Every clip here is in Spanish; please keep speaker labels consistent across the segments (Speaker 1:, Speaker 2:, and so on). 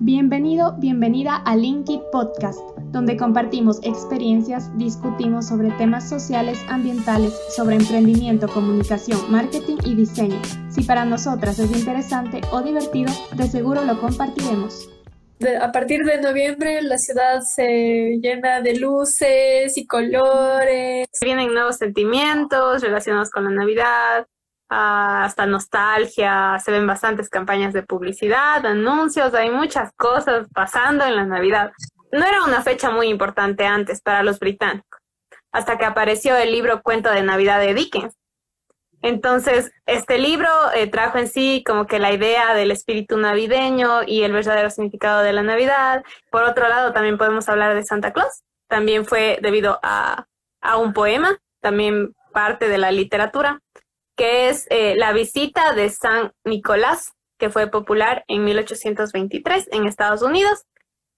Speaker 1: Bienvenido, bienvenida a Linkit Podcast, donde compartimos experiencias, discutimos sobre temas sociales, ambientales, sobre emprendimiento, comunicación, marketing y diseño. Si para nosotras es interesante o divertido, de seguro lo compartiremos.
Speaker 2: a partir de noviembre la ciudad se llena de luces y colores.
Speaker 3: Vienen nuevos sentimientos relacionados con la Navidad, hasta nostalgia, se ven bastantes campañas de publicidad, anuncios, hay muchas cosas pasando en la Navidad. No era una fecha muy importante antes para los británicos, hasta que apareció el libro Cuento de Navidad de Dickens. Entonces, este libro eh, trajo en sí como que la idea del espíritu navideño y el verdadero significado de la Navidad. Por otro lado, también podemos hablar de Santa Claus. También fue debido a, a un poema, también parte de la literatura que es eh, la visita de San Nicolás, que fue popular en 1823 en Estados Unidos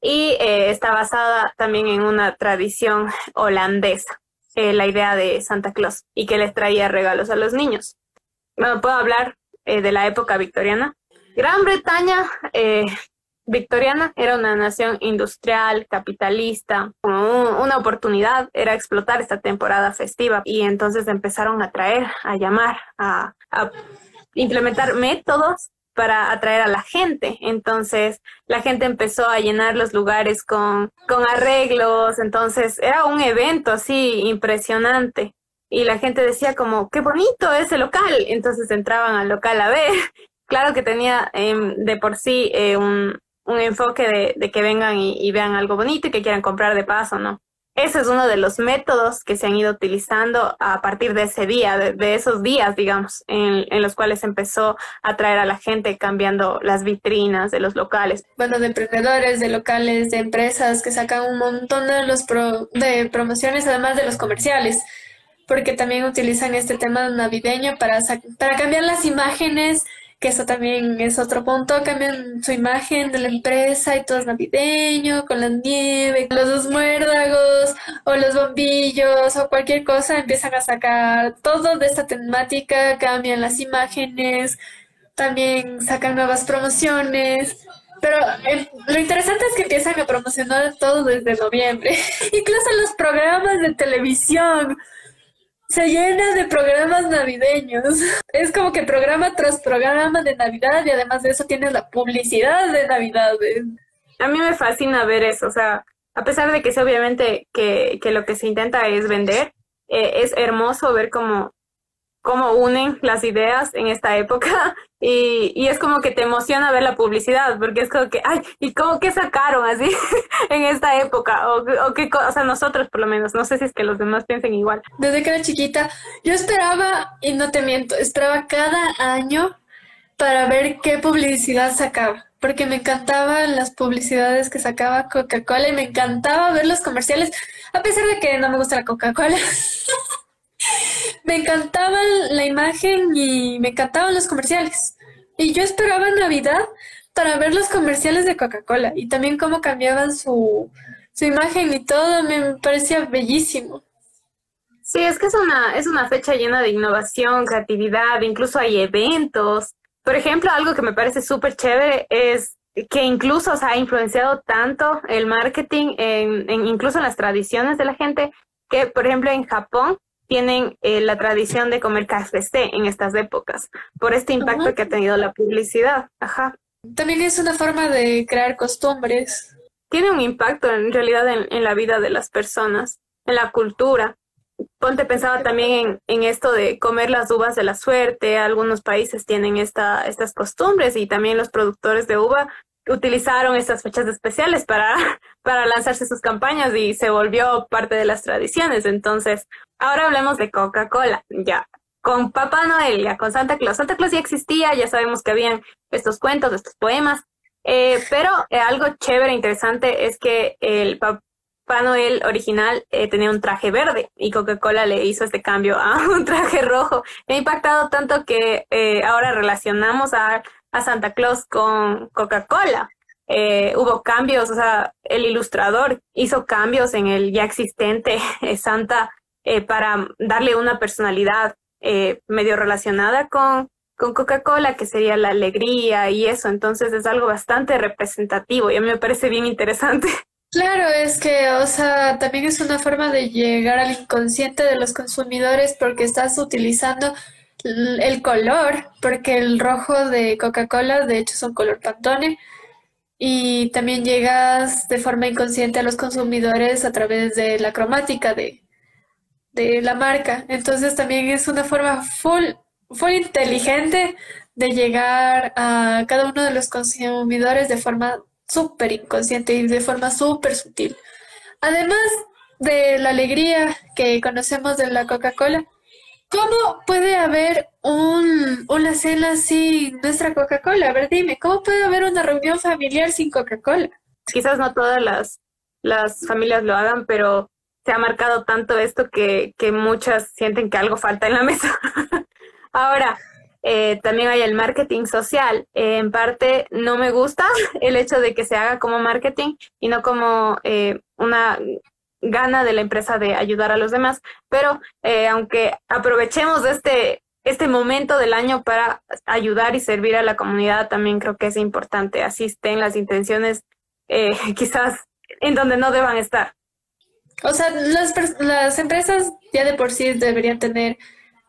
Speaker 3: y eh, está basada también en una tradición holandesa, eh, la idea de Santa Claus y que les traía regalos a los niños. Bueno, puedo hablar de la época victoriana. Gran Bretaña victoriana era una nación industrial, capitalista, una oportunidad era explotar esta temporada festiva y entonces empezaron a traer, a llamar, a, implementar métodos para atraer a la gente. Entonces la gente empezó a llenar los lugares con, con arreglos, entonces era un evento así impresionante. Y la gente decía como, qué bonito ese local. Entonces entraban al local a ver. Claro que tenía em, de por sí eh, un, un enfoque de, que vengan y, vean algo bonito y que quieran comprar de paso, ¿no? Ese es uno de los métodos que se han ido utilizando a partir de ese día, de, esos días, digamos, en, los cuales empezó a atraer a la gente cambiando las vitrinas de los locales.
Speaker 2: Bueno, de emprendedores, de locales, de empresas que sacan un montón de, los de promociones, además de los comerciales, porque también utilizan este tema navideño para, para cambiar las imágenes que eso también es otro punto, cambian su imagen de la empresa y todo es navideño, con la nieve, los dos muérdagos o los bombillos o cualquier cosa, empiezan a sacar todo de esta temática, cambian las imágenes, también sacan nuevas promociones. Pero eh, lo interesante es que empiezan a promocionar todo desde noviembre. Incluso los programas de televisión se llena de programas navideños. Es como que programa tras programa de Navidad y además de eso tienes la publicidad de Navidad.
Speaker 3: A mí me fascina ver eso, o sea, a pesar de que es obviamente que, que lo que se intenta es vender, eh, es hermoso ver cómo cómo unen las ideas en esta época y, y, es como que te emociona ver la publicidad porque es como que, ay, ¿y cómo que sacaron así en esta época? O, o qué o sea, nosotros por lo menos, no sé si es que los demás piensen igual.
Speaker 2: Desde que era chiquita, yo esperaba, y no te miento, esperaba cada año para ver qué publicidad sacaba. Porque me encantaban las publicidades que sacaba Coca-Cola y me encantaba ver los comerciales, a pesar de que no me gusta la Coca-Cola. me encantaba la imagen y me encantaban los comerciales. Y yo esperaba Navidad para ver los comerciales de Coca-Cola y también cómo cambiaban su, su imagen y todo, me parecía bellísimo.
Speaker 3: Sí, es que es una, es una fecha llena de innovación, creatividad, incluso hay eventos. Por ejemplo, algo que me parece súper chévere es que incluso se ha influenciado tanto el marketing, en, incluso en las tradiciones de la gente, que por ejemplo en Japón tienen eh, la tradición de comer KFC en estas épocas, por este impacto que ha tenido la publicidad. Ajá.
Speaker 2: También es una forma de crear costumbres.
Speaker 3: Tiene un impacto en realidad en, la vida de las personas, en la cultura. Ponte pensaba también en, en, esto de comer las uvas de la suerte. Algunos países tienen esta, estas costumbres y también los productores de uva utilizaron estas fechas especiales para, para lanzarse sus campañas y se volvió parte de las tradiciones. Entonces, ahora hablemos de Coca-Cola, ya. Con Papá Noel, ya con Santa Claus. Santa Claus ya existía, ya sabemos que habían estos cuentos, estos poemas, eh, pero eh, algo chévere, interesante, es que el Papá Noel original eh, tenía un traje verde y Coca-Cola le hizo este cambio a un traje rojo. Me ha impactado tanto que ahora relacionamos a a Santa Claus con Coca-Cola. Eh, hubo cambios, o sea, el ilustrador hizo cambios en el ya existente eh, Santa eh, para darle una personalidad medio relacionada con, con Coca-Cola, que sería la alegría y eso. Entonces es algo bastante representativo y a mí me parece bien interesante.
Speaker 2: Claro, es que, o sea, también es una forma de llegar al inconsciente de los consumidores porque estás utilizando el color, porque el rojo de Coca-Cola, de hecho, es un color Pantone, y también llegas de forma inconsciente a los consumidores a través de la cromática de, de la marca. Entonces también es una forma full, full inteligente de llegar a cada uno de los consumidores de forma súper inconsciente y de forma súper sutil. Además de la alegría que conocemos de la Coca-Cola, ¿cómo puede haber un, una cena sin nuestra Coca-Cola? A ver, dime, ¿cómo puede haber una reunión familiar sin Coca-Cola?
Speaker 3: Quizás no todas las, las familias lo hagan, pero se ha marcado tanto esto que, que muchas sienten que algo falta en la mesa. Ahora, eh, también hay el marketing social. en parte no me gusta el hecho de que se haga como marketing y no como eh, una gana de la empresa de ayudar a los demás, pero eh, aunque aprovechemos este, este momento del año para ayudar y servir a la comunidad, también creo que es importante. Asisten las intenciones quizás en donde no deban estar.
Speaker 2: O sea, las, las empresas ya de por sí deberían tener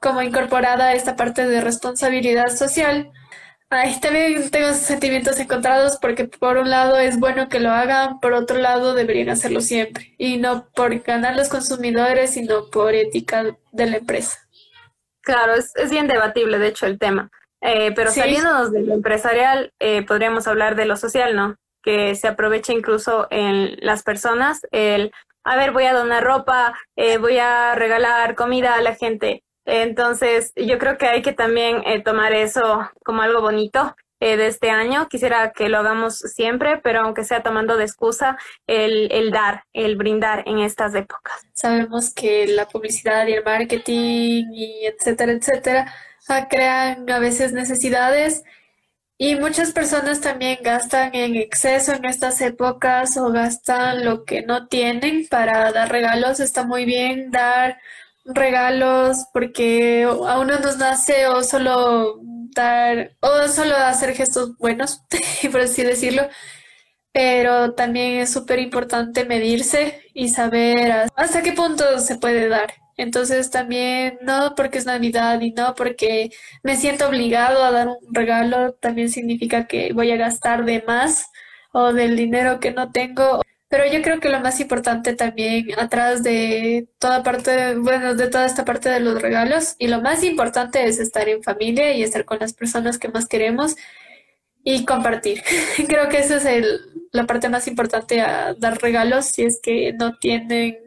Speaker 2: como incorporada esta parte de responsabilidad social. Ay, también tengo sentimientos encontrados porque por un lado es bueno que lo hagan, por otro lado deberían hacerlo siempre y no por ganar los consumidores, sino por ética de la empresa.
Speaker 3: Claro, es, es bien debatible de hecho el tema, eh, pero saliéndonos de lo empresarial, eh, podríamos hablar de lo social, ¿no? Que se aprovecha incluso en las personas el, a ver, voy a donar ropa, eh, voy a regalar comida a la gente. Entonces, yo creo que hay que también eh, tomar eso como algo bonito eh, de este año. Quisiera que lo hagamos siempre, pero aunque sea tomando de excusa el, el dar, el brindar en estas épocas.
Speaker 2: Sabemos que la publicidad y el marketing y etcétera, etcétera, ah, crean a veces necesidades y muchas personas también gastan en exceso en estas épocas o gastan lo que no tienen para dar regalos. Está muy bien dar regalos porque a uno nos nace o solo dar o solo hacer gestos buenos, por así decirlo, pero también es súper importante medirse y saber hasta qué punto se puede dar. Entonces también, no porque es Navidad y no porque me siento obligado a dar un regalo, también significa que voy a gastar de más o del dinero que no tengo pero yo creo que lo más importante también atrás de toda parte, bueno, de toda esta parte de los regalos, y lo más importante es estar en familia y estar con las personas que más queremos y compartir. creo que esa es el, la parte más importante a dar regalos si es que no tienen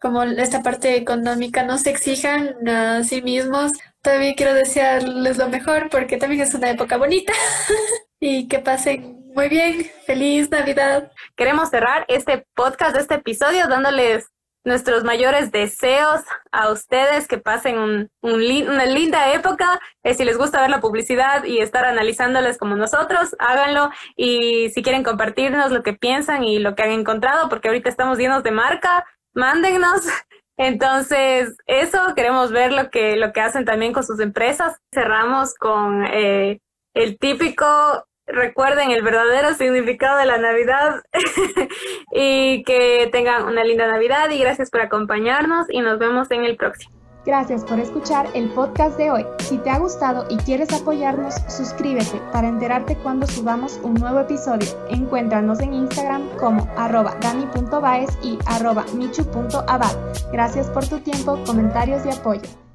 Speaker 2: como esta parte económica, no se exijan a sí mismos. También quiero desearles lo mejor porque también es una época bonita y que pasen muy bien. Feliz Navidad
Speaker 3: queremos cerrar este podcast, este episodio, dándoles nuestros mayores deseos a ustedes, que pasen un, una linda época. Eh, si les gusta ver la publicidad y estar analizándoles como nosotros, háganlo. Y si quieren compartirnos lo que piensan y lo que han encontrado, porque ahorita estamos llenos de marca, mándennos. Entonces, eso, queremos ver lo que, lo que hacen también con sus empresas. Cerramos con eh, el típico recuerden el verdadero significado de la Navidad y que tengan una linda Navidad y gracias por acompañarnos y nos vemos en el próximo.
Speaker 1: Gracias por escuchar el podcast de hoy. Si te ha gustado y quieres apoyarnos, suscríbete para enterarte cuando subamos un nuevo episodio. Encuéntranos en Instagram como arroba dani.baez y arroba michu.abad. Gracias por tu tiempo, comentarios y apoyo.